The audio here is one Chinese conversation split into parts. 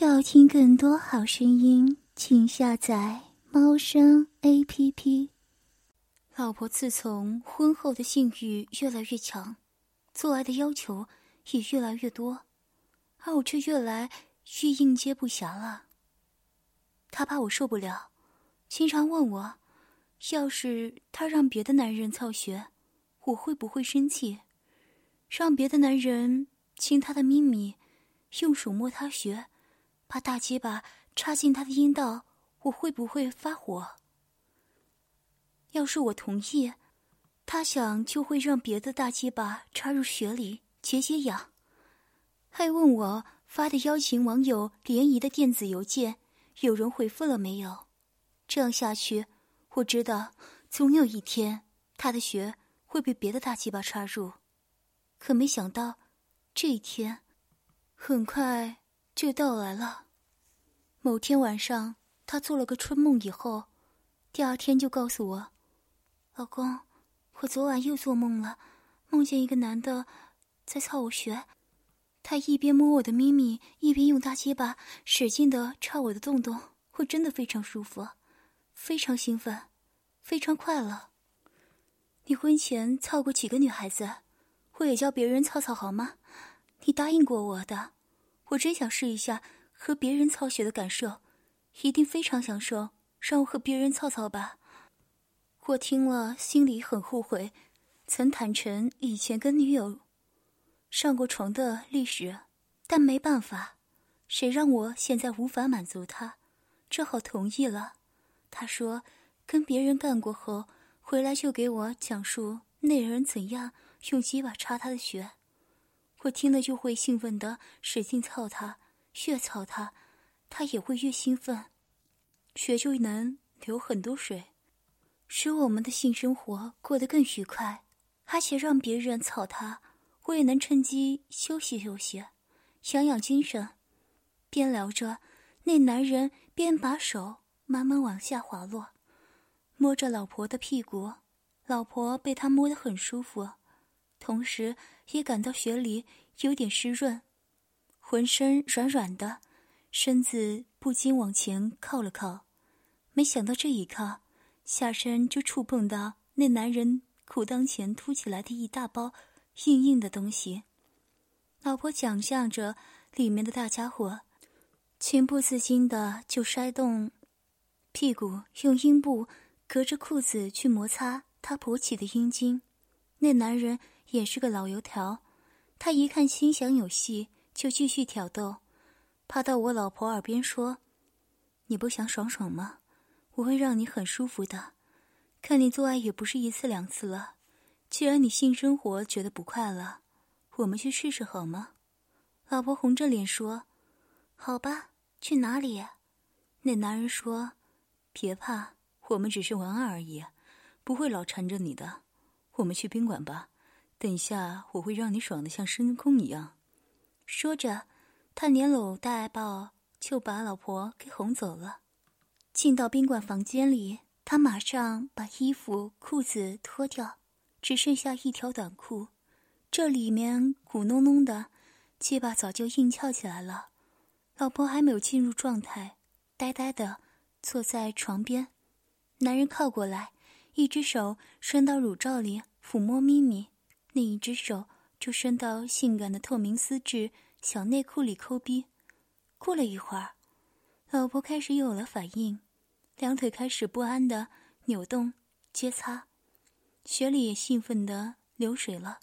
要听更多好声音，请下载猫声 A P P。老婆自从婚后的性欲越来越强，做爱的要求也越来越多，而我却越来越应接不暇了。她怕我受不了，经常问我，要是她让别的男人操穴，我会不会生气？让别的男人亲她的咪咪，用手摸她穴。把大鸡巴插进他的阴道，我会不会发火？要是我同意，他想就会让别的大鸡巴插入血里解解痒，还问我发的邀请网友联谊的电子邮件有人回复了没有？这样下去，我知道总有一天他的血会被别的大鸡巴插入，可没想到这一天很快。就到来了。某天晚上，他做了个春梦，以后，第二天就告诉我：“老公，我昨晚又做梦了，梦见一个男的在操我穴。他一边摸我的咪咪，一边用大鸡巴使劲的插我的洞洞。我真的非常舒服，非常兴奋，非常快乐。你婚前操过几个女孩子？我也教别人操操好吗？你答应过我的。”我真想试一下和别人操血的感受，一定非常享受。让我和别人操操吧。我听了心里很后悔，曾坦诚以前跟女友上过床的历史，但没办法，谁让我现在无法满足他，只好同意了。他说跟别人干过后回来就给我讲述那人怎样用鸡巴插他的血。我听了就会兴奋的使劲操他，越操他，他也会越兴奋，血就能流很多水，使我们的性生活过得更愉快，而且让别人操他，我也能趁机休息休息，养养精神。边聊着，那男人边把手慢慢往下滑落，摸着老婆的屁股，老婆被他摸得很舒服。同时，也感到血里有点湿润，浑身软软的，身子不禁往前靠了靠。没想到这一靠，下身就触碰到那男人裤裆前凸起来的一大包硬硬的东西。老婆想象着里面的大家伙，情不自禁的就摔动屁股，用阴部隔着裤子去摩擦他勃起的阴茎。那男人。也是个老油条，他一看心想有戏，就继续挑逗，趴到我老婆耳边说：“你不想爽爽吗？我会让你很舒服的。看你做爱也不是一次两次了，既然你性生活觉得不快乐，我们去试试好吗？”老婆红着脸说：“好吧，去哪里？”那男人说：“别怕，我们只是玩玩而已，不会老缠着你的。我们去宾馆吧。”等一下，我会让你爽的像深空一样。说着，他连搂带抱就把老婆给哄走了。进到宾馆房间里，他马上把衣服裤子脱掉，只剩下一条短裤。这里面鼓隆隆的，鸡巴早就硬翘起来了。老婆还没有进入状态，呆呆的坐在床边。男人靠过来，一只手伸到乳罩里抚摸咪咪。另一只手就伸到性感的透明丝质小内裤里抠逼。过了一会儿，老婆开始有了反应，两腿开始不安的扭动、接擦，血里也兴奋的流水了。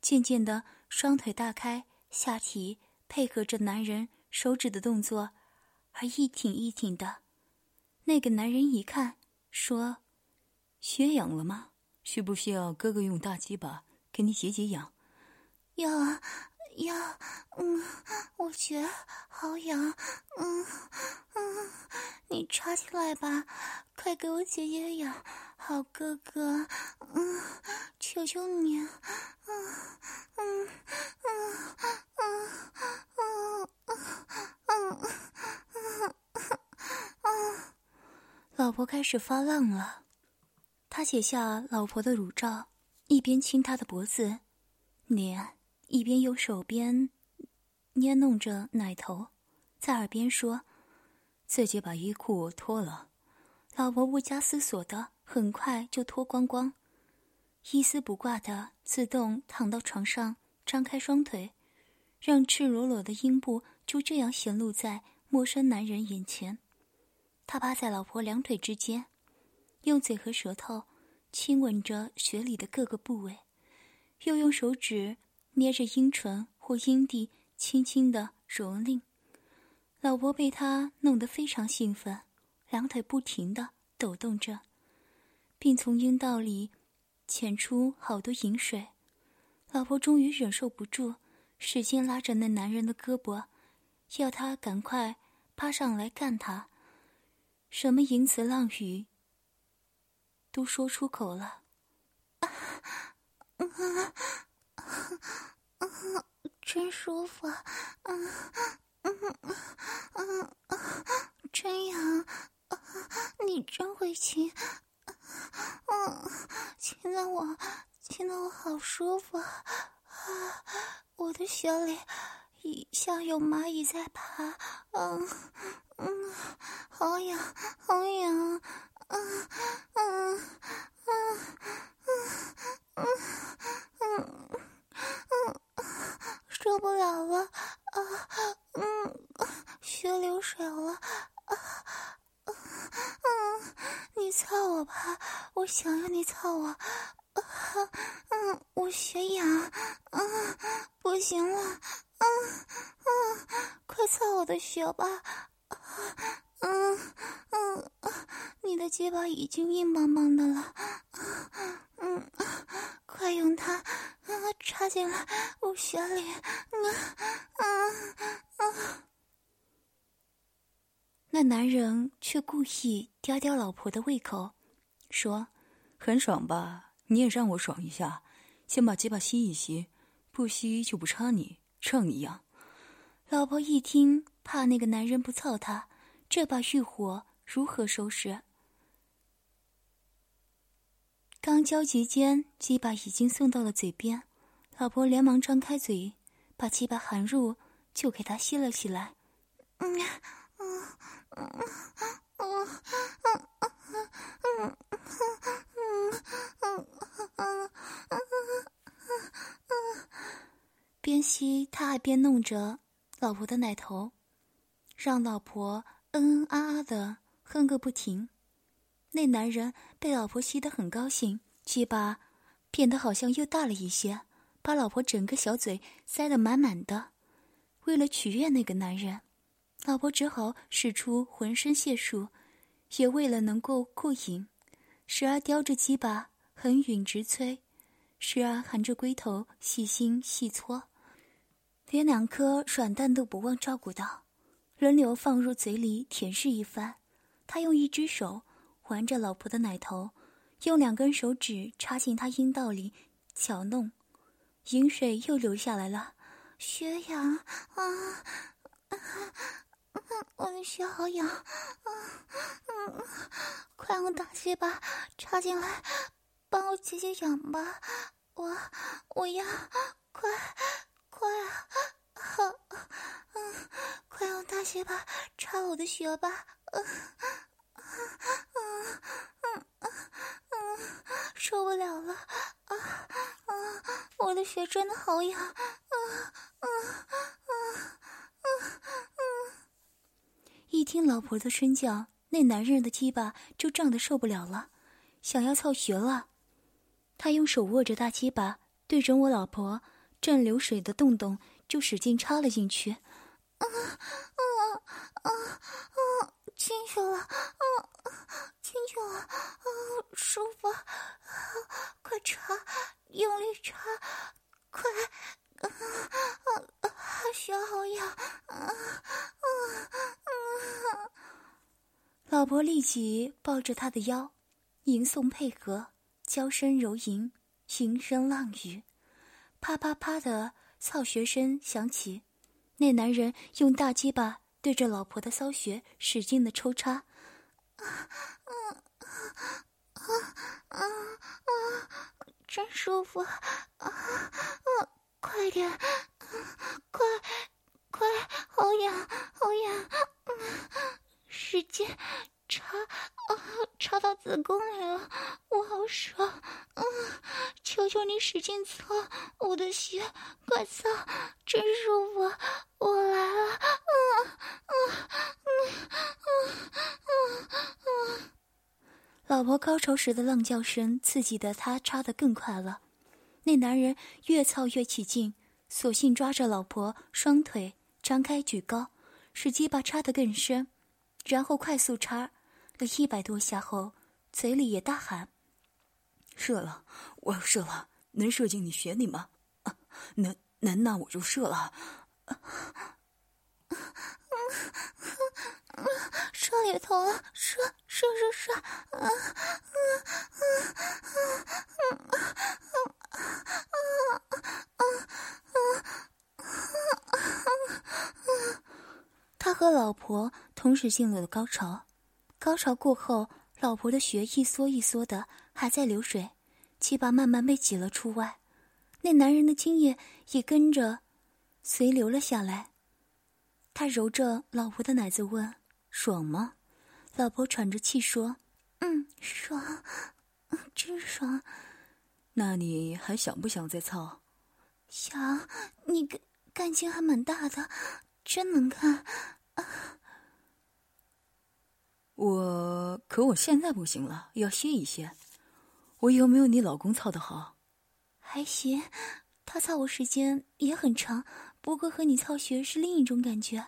渐渐的，双腿大开，下体配合着男人手指的动作，而一挺一挺的。那个男人一看，说：“血痒了吗？需不需要哥哥用大鸡巴？”给你解解痒，要要，嗯，我觉好痒，嗯嗯，你插进来吧，快给我解解痒，好哥哥，嗯，求求你，嗯嗯嗯嗯嗯嗯嗯嗯，老婆开始发浪了，他解下老婆的乳罩。一边亲他的脖子、脸，一边用手边捏弄着奶头，在耳边说：“自己把衣裤脱了。”老婆不加思索的很快就脱光光，一丝不挂的自动躺到床上，张开双腿，让赤裸裸的阴部就这样显露在陌生男人眼前。他趴在老婆两腿之间，用嘴和舌头亲吻着雪里的各个部位，又用手指捏着阴唇或阴蒂，轻轻的蹂躏。老婆被他弄得非常兴奋。两腿不停的抖动着，并从阴道里潜出好多饮水。老婆终于忍受不住，使劲拉着那男人的胳膊，要他赶快趴上来干他。什么淫词浪语都说出口了。啊，啊真舒服，嗯嗯嗯嗯，真痒。你真会亲，嗯，亲的我，亲的我好舒服啊！我的血里像有蚂蚁在爬，嗯嗯，好痒，好痒，嗯嗯嗯嗯嗯嗯嗯，受不了了啊！嗯，血流水了啊！嗯，你操我吧，我想要你操我。嗯，我血痒，嗯，不行了，嗯嗯，快操我的血吧。嗯嗯，你的鸡巴已经硬邦邦的了。嗯，快用它，啊，插进来我血里。嗯嗯嗯。那男人却故意吊吊老婆的胃口，说，很爽吧？你也让我爽一下，先把鸡巴吸一吸，不吸就不插你，唱一样。老婆一听，怕那个男人不操她，这把欲火如何收拾？刚焦急间，鸡巴已经送到了嘴边，老婆连忙张开嘴，把鸡巴含入，就给他吸了起来。嗯嗯嗯嗯。边吸他还边弄着老婆的奶头，让老婆嗯嗯啊啊的哼个不停。那男人被老婆吸得很高兴，鸡巴变得好像又大了一些，把老婆整个小嘴塞得满满的。为了取悦那个男人。老婆只好使出浑身解数，也为了能够过瘾，时而叼着鸡巴横吮直催，时而含着龟头细心细搓，连两颗软蛋都不忘照顾到，轮流放入嘴里舔舐一番。他用一只手环着老婆的奶头，用两根手指插进她阴道里搅弄，饮水又流下来了，血痒啊！啊我的血好痒，嗯嗯，快用大鸡巴插进来，帮我解解痒吧。我我要快快啊好，嗯，快用大鸡巴插我的血吧。嗯嗯嗯嗯嗯，受不了了啊啊！我的血真的好痒，嗯嗯嗯嗯嗯。一听老婆的声叫，那男人的鸡巴就胀得受不了了，想要操穴了。他用手握着大鸡巴，对准我老婆正流水的洞洞，就使劲插了进去。啊啊啊啊！进去了，啊，进去了，啊，舒服，啊，快插，用力插，快，啊啊啊！血好痒，啊啊啊！老婆立即抱着他的腰，吟诵配合，娇声柔吟，情声浪语，啪啪啪的操穴声响起。那男人用大鸡巴对着老婆的骚穴使劲的抽插，啊啊啊啊啊！真舒服，啊啊！快点，快快，好痒！好痒，使劲插，插到子宫里了，我好爽，嗯，求求你使劲搓我的血，快擦，真舒服，我来了，嗯嗯嗯嗯嗯嗯。老婆高潮时的浪叫声刺激的他插得更快了，那男人越操越起劲，索性抓着老婆双腿张开举高。使鸡巴插得更深，然后快速插了一百多下后，嘴里也大喊：“射了！我要射了！能射进你血里吗？能能，那我就射了！射里头了！射射射射！嗯嗯嗯嗯嗯嗯嗯嗯嗯。”他和老婆同时进入了高潮，高潮过后，老婆的血一缩一缩的还在流水，鸡巴慢慢被挤了出外，那男人的精液也跟着随流了下来。他揉着老婆的奶子问：“爽吗？”老婆喘着气说：“嗯，爽，真爽。”那你还想不想再操？想，你感感情还蛮大的。真能看，我可我现在不行了，要歇一歇。我有没有你老公操的好？还行，他操我时间也很长，不过和你操学是另一种感觉。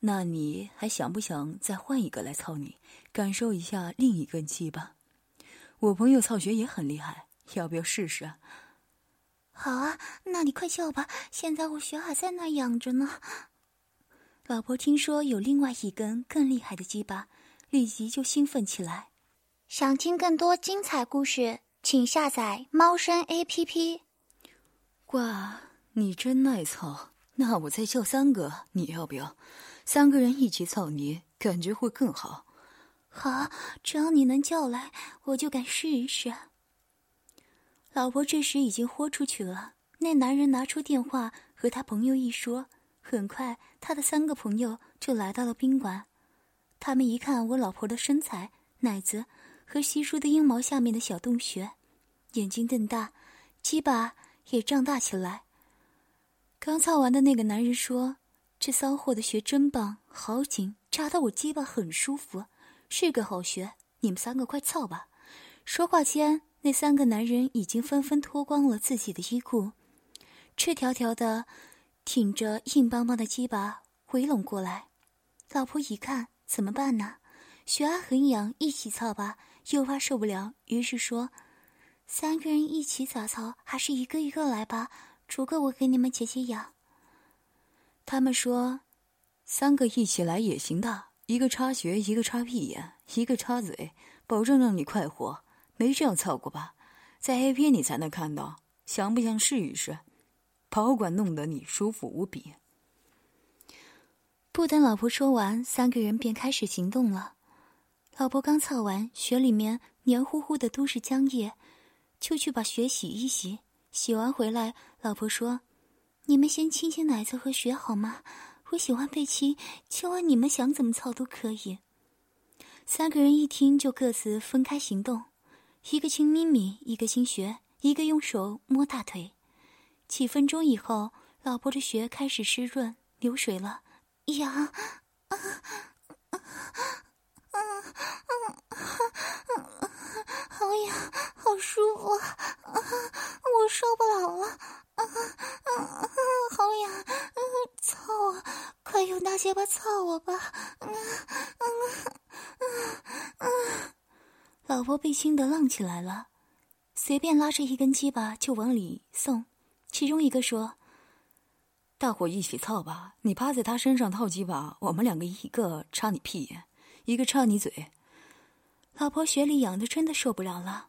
那你还想不想再换一个来操你，感受一下另一根鸡巴？我朋友操学也很厉害，要不要试试？好啊，那你快叫吧，现在我学还在那养着呢。老婆听说有另外一根更厉害的鸡巴，立即就兴奋起来。想听更多精彩故事，请下载猫声 A P P。哇，你真耐操！那我再叫三个，你要不要？三个人一起操你，感觉会更好。好，只要你能叫来，我就敢试一试。老婆这时已经豁出去了。那男人拿出电话和他朋友一说。很快，他的三个朋友就来到了宾馆。他们一看我老婆的身材、奶子和稀疏的阴毛下面的小洞穴，眼睛瞪大，鸡巴也胀大起来。刚操完的那个男人说：“这骚货的穴真棒，好紧，扎到我鸡巴很舒服，是个好穴。你们三个快操吧！”说话间，那三个男人已经纷纷脱光了自己的衣裤，赤条条的。挺着硬邦邦的鸡巴围拢过来，老婆一看怎么办呢？血压很痒，一起操吧，又怕受不了，于是说：“三个人一起咋操？还是一个一个来吧，逐个我给你们解解痒。”他们说：“三个一起来也行的，一个插穴，一个插屁眼，一个插嘴，保证让你快活。没这样操过吧？在 A 片你才能看到，想不想试一试？”保管弄得你舒服无比。不等老婆说完，三个人便开始行动了。老婆刚操完，血里面黏糊糊的都是浆液，就去把血洗一洗。洗完回来，老婆说：“你们先亲亲奶子和血好吗？我喜欢被亲，亲完你们想怎么操都可以。”三个人一听，就各自分开行动，一个亲咪咪，一个亲血，一个用手摸大腿。几分钟以后，老婆的血开始湿润流水了，痒，啊啊啊啊啊！好痒，好舒服，啊！我受不了了，啊啊啊！好痒，操我！快用大鸡巴操我吧！啊啊啊啊！老婆被亲得浪起来了，随便拉着一根鸡巴就往里送。其中一个说：“大伙一起操吧！你趴在他身上套鸡巴，我们两个一个插你屁眼，一个插你嘴。”老婆雪里痒的真的受不了了，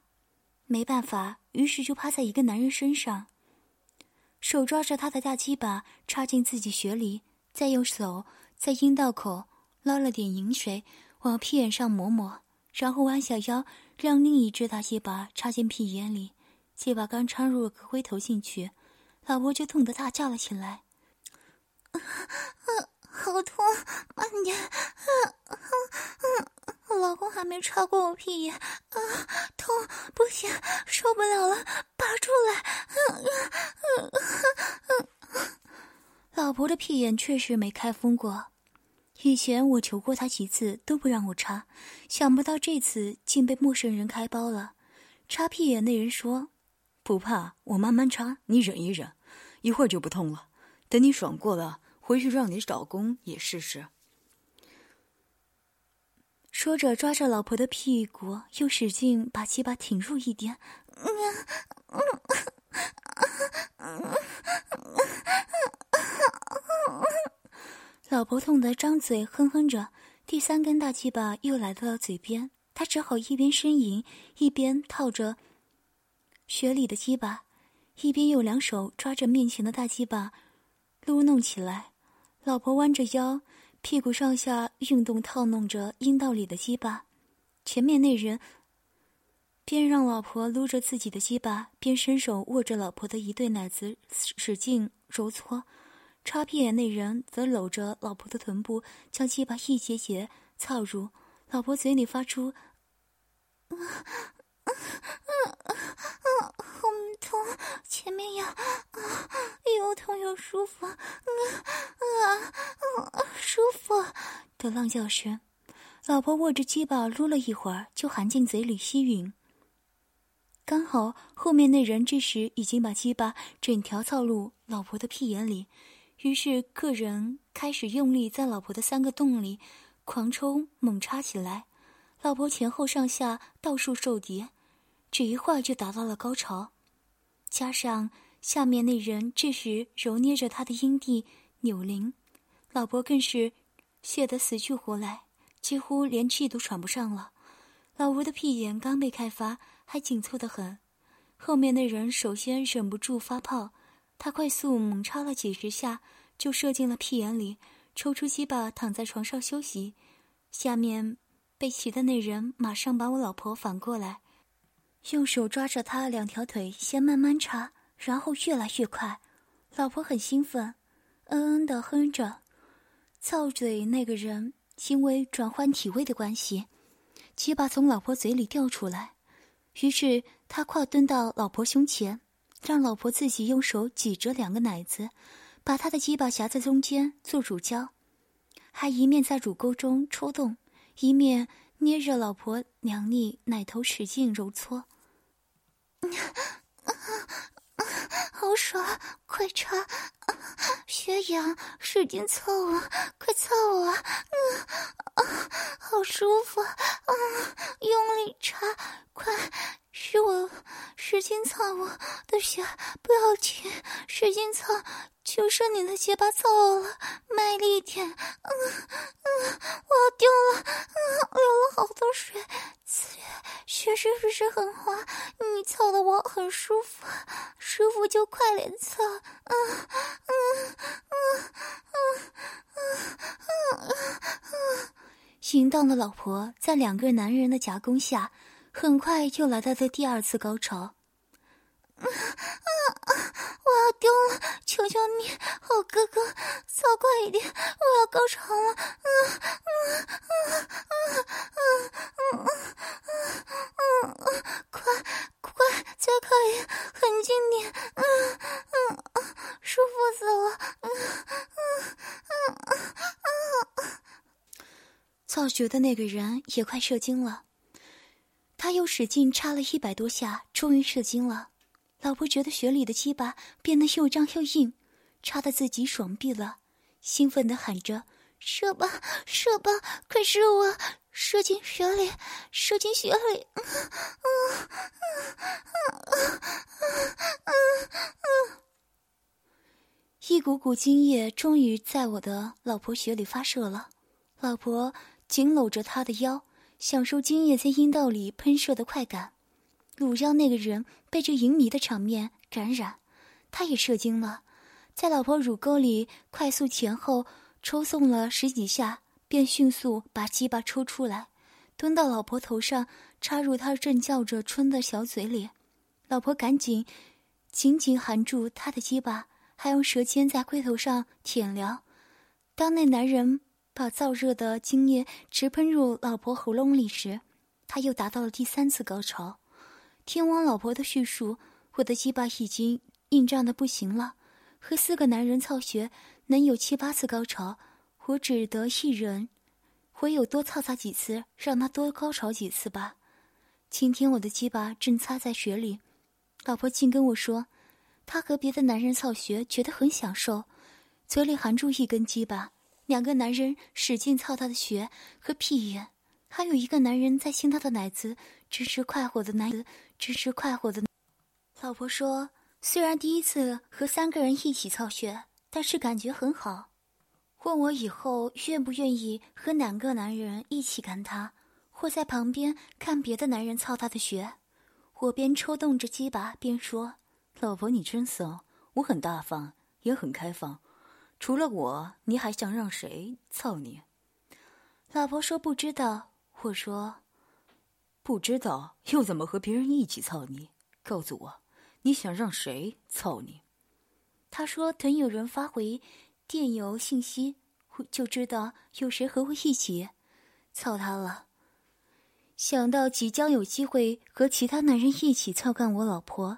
没办法，于是就趴在一个男人身上，手抓着他的大鸡巴插进自己血里，再用手在阴道口捞了点饮水往屁眼上抹抹，然后弯下腰让另一只大鸡巴插进屁眼里，鸡巴刚插入个龟头进去。老婆就痛得大叫了起来，啊，好痛！你，老公还没插过我屁眼，啊，痛，不行，受不了了，拔出来！老婆的屁眼确实没开封过，以前我求过他几次都不让我插，想不到这次竟被陌生人开包了。插屁眼那人说：“不怕，我慢慢插，你忍一忍，一会儿就不痛了。等你爽过了，回去让你老公也试试。”说着，抓着老婆的屁股，又使劲把鸡巴挺入一点。老婆痛得张嘴哼哼着，第三根大鸡巴又来到了嘴边，她只好一边呻吟，一边套着雪里的鸡巴，一边用两手抓着面前的大鸡巴撸弄起来。老婆弯着腰，屁股上下运动，套弄着阴道里的鸡巴。前面那人边让老婆撸着自己的鸡巴，边伸手握着老婆的一对奶子，使劲揉搓。插屁眼那人则搂着老婆的臀部，将鸡巴一节节操入老婆嘴里，发出“啊啊啊啊”，好痛，前面有，啊，又痛又舒服，啊啊啊，舒服的浪叫声。老婆握着鸡巴撸了一会儿，就含进嘴里吸吮。刚好后面那人这时已经把鸡巴整条操入老婆的屁眼里。于是，客人开始用力在老婆的三个洞里狂抽猛插起来，老婆前后上下到处受敌，只一会儿就达到了高潮。加上下面那人这时揉捏着他的阴蒂扭铃，老婆更是泄得死去活来，几乎连气都喘不上了。老吴的屁眼刚被开发，还紧凑得很，后面那人首先忍不住发泡。他快速猛插了几十下，就射进了屁眼里，抽出鸡巴躺在床上休息。下面被骑的那人马上把我老婆反过来，用手抓着她两条腿，先慢慢插，然后越来越快。老婆很兴奋，嗯嗯的哼着。操嘴那个人因为转换体位的关系，鸡巴从老婆嘴里掉出来，于是他跨蹲到老婆胸前。让老婆自己用手挤着两个奶子，把他的鸡巴夹在中间做乳胶，还一面在乳沟中抽动，一面捏着老婆娘腻奶头使劲揉搓。好爽，快插！血痒，使劲操我，快操我！嗯，好舒服，嗯，用力插，快！是我使劲操我的血，不要停，使劲操，就剩你的结巴操了，卖力点，嗯嗯，我要丢了，嗯，流了好多水，血血是不是很滑？操的我很舒服，舒服就快点操，嗯嗯嗯嗯嗯嗯嗯，淫荡的老婆在两个男人的夹攻下。很快就来到了第二次高潮，啊啊啊！我要丢了，求求你，好哥哥，操快一点，我要高潮了！啊啊啊啊啊啊啊啊！快快，再快一点，狠劲点！嗯嗯嗯，舒服死了！嗯嗯嗯嗯嗯，觉得那个人也快射精了。他又使劲插了一百多下，终于射精了。老婆觉得血里的鸡巴变得又脏又硬，插的自己爽毙了，兴奋的喊着：“射吧，射吧，快射我，射进血里，射进血里！”嗯嗯嗯嗯嗯嗯，一股股精液终于在我的老婆血里发射了。老婆紧搂着他的腰。享受精液在阴道里喷射的快感，乳胶那个人被这淫靡的场面感染，他也射精了，在老婆乳沟里快速前后抽送了十几下，便迅速把鸡巴抽出来，蹲到老婆头上，插入她正叫着春的小嘴里。老婆赶紧紧紧含住他的鸡巴，还用舌尖在龟头上舔撩。当那男人。把燥热的精液直喷入老婆喉咙里时，他又达到了第三次高潮。听完老婆的叙述，我的鸡巴已经硬胀的不行了。和四个男人操穴能有七八次高潮，我只得一人，唯有多操他几次，让他多高潮几次吧。今天我的鸡巴正擦在雪里，老婆竟跟我说，她和别的男人操穴觉得很享受，嘴里含住一根鸡巴。两个男人使劲操他的穴和屁眼，还有一个男人在亲他的奶子，真是快活的男子，真是快活的。老婆说，虽然第一次和三个人一起操穴，但是感觉很好。问我以后愿不愿意和两个男人一起干他，或在旁边看别的男人操他的穴。我边抽动着鸡巴边说：“老婆，你真骚，我很大方，也很开放。”除了我，你还想让谁操你？老婆说不知道。我说不知道，又怎么和别人一起操你？告诉我，你想让谁操你？他说等有人发回电邮信息，就知道有谁和我一起操他了。想到即将有机会和其他男人一起操干我老婆，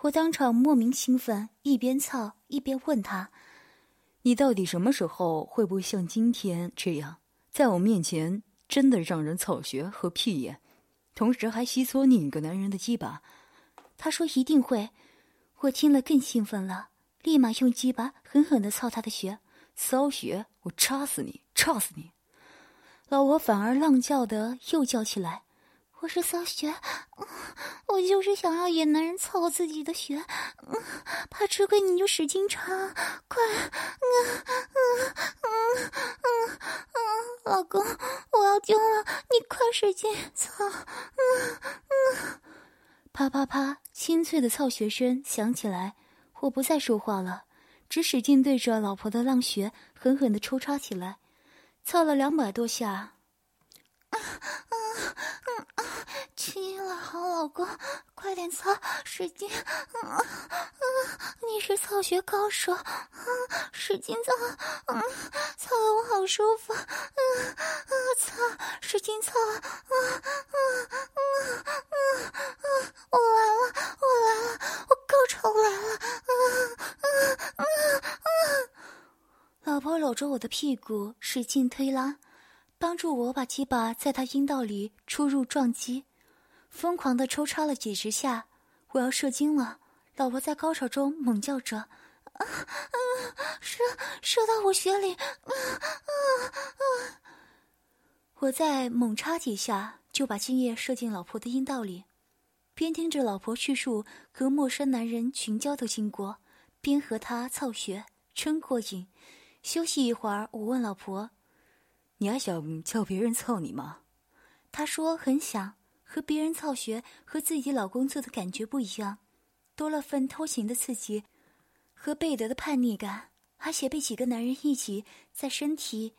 我当场莫名兴奋，一边操一边问他。你到底什么时候会不会像今天这样，在我面前真的让人草穴和屁眼，同时还吸搓另一个男人的鸡巴？他说一定会。我听了更兴奋了，立马用鸡巴狠狠的操他的穴，骚穴！我插死你，插死你！老婆反而浪叫的又叫起来。我是骚穴，我就是想要野男人操我自己的穴，怕吃亏你就使劲插，快，嗯嗯嗯嗯嗯，老公，我要丢了，你快使劲操，嗯嗯，啪啪啪，清脆的操穴声响起来，我不再说话了，只使劲对着老婆的浪穴狠狠的抽插起来，操了两百多下。啊啊嗯啊！亲了，好老公，快点操，使劲！啊啊！你是操学高手，啊，使劲操！嗯，操的我好舒服！嗯啊，操，使劲操！啊啊啊啊啊！我来了，我来了，我高潮来了！啊啊啊啊！老婆搂着我的屁股，使劲推拉。帮助我把鸡巴在他阴道里出入撞击，疯狂的抽插了几十下，我要射精了。老婆在高潮中猛叫着：“ 啊啊，射射到我血里！”啊啊啊！我再猛插几下，就把精液射进老婆的阴道里，边听着老婆叙述和陌生男人群交的经过，边和他操穴，真过瘾。休息一会儿，我问老婆。你还想叫别人操你吗？他说很想和别人操学，和自己老公做的感觉不一样，多了份偷情的刺激和贝德的叛逆感，而且被几个男人一起在身体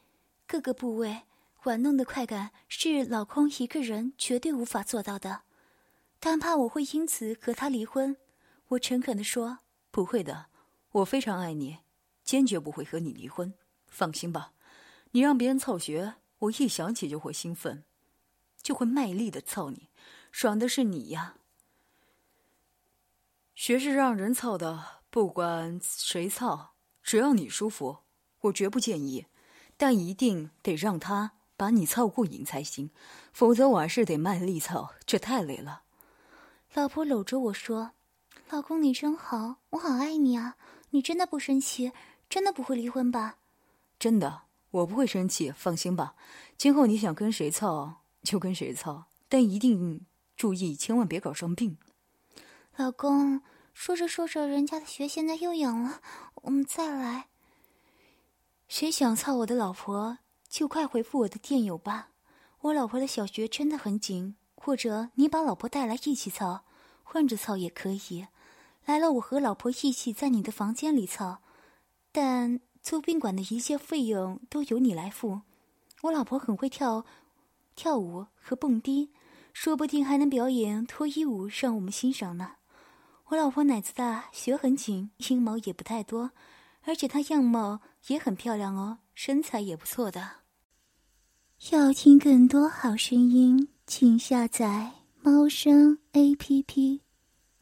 各个部位玩弄的快感，是老公一个人绝对无法做到的。但怕我会因此和他离婚，我诚恳地说不会的，我非常爱你，坚决不会和你离婚，放心吧。你让别人操学，我一想起就会兴奋，就会卖力的操你，爽的是你呀。学是让人操的，不管谁操，只要你舒服，我绝不建议，但一定得让他把你操过瘾才行，否则我还是得卖力操，这太累了。老婆搂着我说：“老公你真好，我好爱你啊！你真的不生气，真的不会离婚吧？”真的。我不会生气，放心吧。今后你想跟谁操就跟谁操，但一定注意，千万别搞生病。老公，说着说着，人家的血现在又痒了，我们再来。谁想操我的老婆，就快回复我的电邮吧。我老婆的小穴真的很紧，或者你把老婆带来一起操，换着操也可以。来了，我和老婆一起在你的房间里操，但。租宾馆的一切费用都由你来付，我老婆很会跳，跳舞和蹦迪，说不定还能表演脱衣舞让我们欣赏呢。我老婆奶子大，血很紧，阴毛也不太多，而且她样貌也很漂亮哦，身材也不错的。要听更多好声音，请下载猫声 A P P。